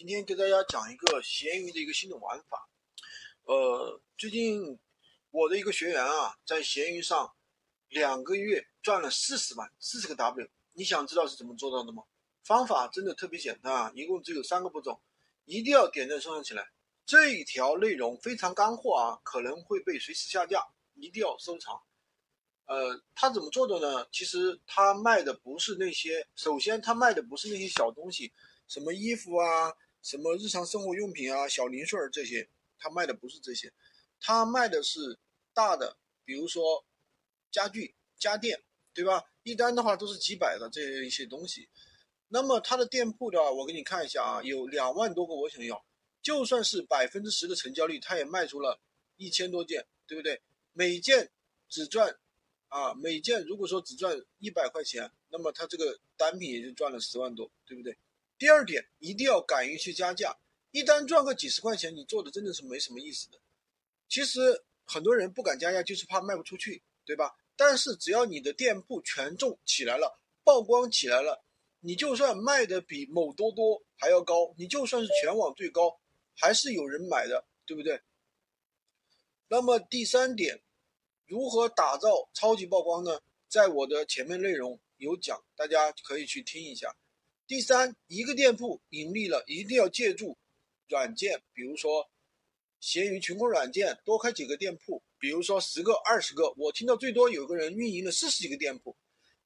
今天给大家讲一个闲鱼的一个新的玩法。呃，最近我的一个学员啊，在闲鱼上两个月赚了四十万，四十个 W。你想知道是怎么做到的吗？方法真的特别简单啊，一共只有三个步骤，一定要点赞收藏起来。这一条内容非常干货啊，可能会被随时下架，一定要收藏。呃，他怎么做的呢？其实他卖的不是那些，首先他卖的不是那些小东西，什么衣服啊，什么日常生活用品啊，小零碎儿这些，他卖的不是这些，他卖的是大的，比如说家具、家电，对吧？一单的话都是几百的这一些东西。那么他的店铺的话，我给你看一下啊，有两万多个我想要，就算是百分之十的成交率，他也卖出了一千多件，对不对？每件只赚。啊，每件如果说只赚一百块钱，那么他这个单品也就赚了十万多，对不对？第二点，一定要敢于去加价，一单赚个几十块钱，你做的真的是没什么意思的。其实很多人不敢加价，就是怕卖不出去，对吧？但是只要你的店铺权重起来了，曝光起来了，你就算卖的比某多多还要高，你就算是全网最高，还是有人买的，对不对？那么第三点。如何打造超级曝光呢？在我的前面内容有讲，大家可以去听一下。第三，一个店铺盈利了，一定要借助软件，比如说闲鱼群控软件，多开几个店铺，比如说十个、二十个。我听到最多有个人运营了四十几个店铺，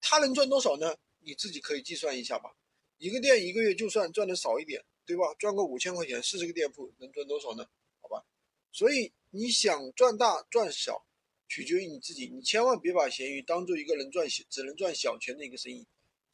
他能赚多少呢？你自己可以计算一下吧。一个店一个月就算赚的少一点，对吧？赚个五千块钱，四十个店铺能赚多少呢？好吧。所以你想赚大赚小。取决于你自己，你千万别把闲鱼当做一个能赚小、只能赚小钱的一个生意。